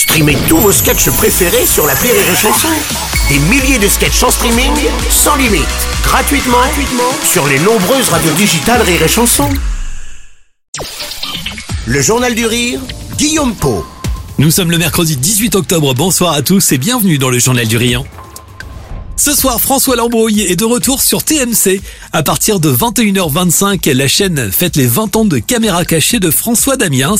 Streamez tous vos sketchs préférés sur la Rire et Chanson. Des milliers de sketchs en streaming, sans limite, gratuitement, sur les nombreuses radios digitales Rire et Chanson. Le Journal du Rire, Guillaume Po. Nous sommes le mercredi 18 octobre, bonsoir à tous et bienvenue dans le Journal du Rire. Ce soir, François Lambrouille est de retour sur TMC. À partir de 21h25, la chaîne fête les 20 ans de caméra cachée de François Damiens.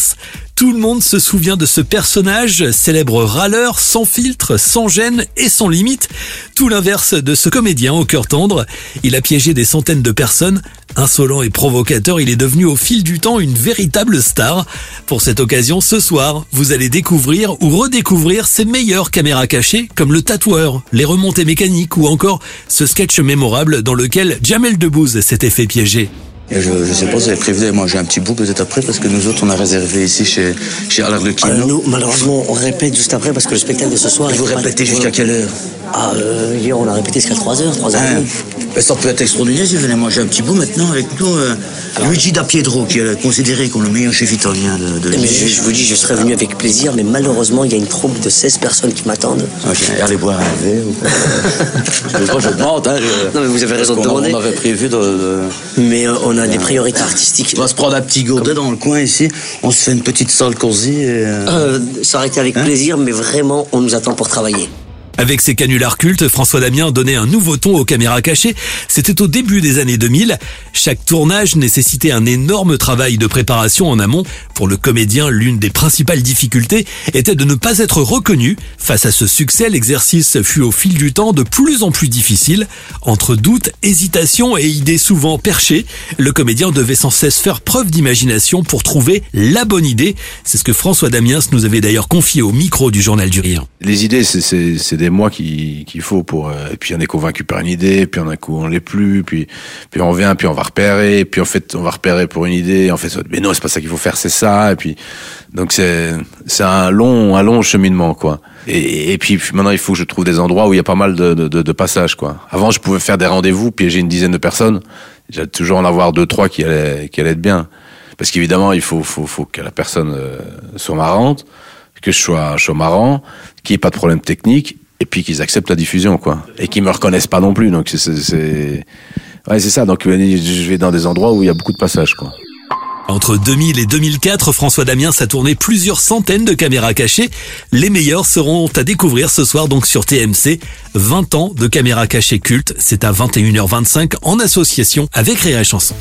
Tout le monde se souvient de ce personnage, célèbre râleur, sans filtre, sans gêne et sans limite. Tout l'inverse de ce comédien au cœur tendre. Il a piégé des centaines de personnes. Insolent et provocateur, il est devenu au fil du temps une véritable star. Pour cette occasion, ce soir, vous allez découvrir ou redécouvrir ses meilleures caméras cachées, comme le tatoueur, les remontées mécaniques ou encore ce sketch mémorable dans lequel Jamel Debbouze s'était fait piéger. Et je, je sais pas, vous avez prévu de manger un petit bout peut-être après, parce que nous autres, on a réservé ici chez, chez Allard Le Kino. Euh, nous, malheureusement, on répète juste après parce que le spectacle de ce soir. Et vous répétez jusqu'à quelle heure? Ah, euh, hier, on a répété jusqu'à 3h, 3h. Hein Ben, Ça peut être extraordinaire si vous venez manger un petit bout maintenant avec nous. euh, Luigi da Pietro, qui est considéré comme le meilleur chef italien de, de mais je, je vous dis, je serais venu avec plaisir, mais malheureusement, il y a une troupe de 16 personnes qui m'attendent. Ok, allez boire un verre. ou quoi. je, je demande, hein. je- Non, mais vous avez raison de demander. On avait prévu de- de... Mais euh, on a des priorités artistiques. On va se prendre un petit gourdet dans le coin ici. On se fait une petite salle cosy. Et, ça aurait été avec Hein plaisir, mais vraiment, on nous attend pour travailler. Avec ses canulars cultes, François Damien donnait un nouveau ton aux caméras cachées. C'était au début des années 2000. Chaque tournage nécessitait un énorme travail de préparation en amont. Pour le comédien, l'une des principales difficultés était de ne pas être reconnu. Face à ce succès, l'exercice fut au fil du temps de plus en plus difficile. Entre doutes, hésitations et idées souvent perchées, le comédien devait sans cesse faire preuve d'imagination pour trouver la bonne idée. C'est ce que François Damiens nous avait d'ailleurs confié au micro du Journal du Rire. Les idées, c'est- c'est des mois qui- qu'il faut pour. euh, et puis on est convaincu par une idée, puis on a coup on l'est plus, puis puis on revient, puis on va repérer, puis en fait on va repérer pour une idée, en fait mais non c'est pas ça qu'il faut faire, c'est ça, et puis donc c'est c'est un long un long cheminement quoi. Et, et puis maintenant il faut que je trouve des endroits où il y a pas mal de, de, de, de passages quoi. Avant je pouvais faire des rendez-vous, piéger une dizaine de personnes, j'allais toujours en avoir deux trois qui allaient qui allaient être bien, parce qu'évidemment il faut faut faut que la personne euh, soit marrante que je sois, je sois marrant, qu'il n'y ait pas de problème technique, et puis qu'ils acceptent la diffusion, quoi. Et qu'ils me reconnaissent pas non plus. Donc, c'est, ouais, c'est ça. Donc, euh, je vais dans des endroits où il y a beaucoup de passages, quoi. Entre 2000 et 2004, François Damiens a tourné plusieurs centaines de caméras cachées. Les meilleures seront à découvrir ce soir donc sur TMC. 20 ans de caméras cachées cultes. C'est à 21h25 en association avec et chanson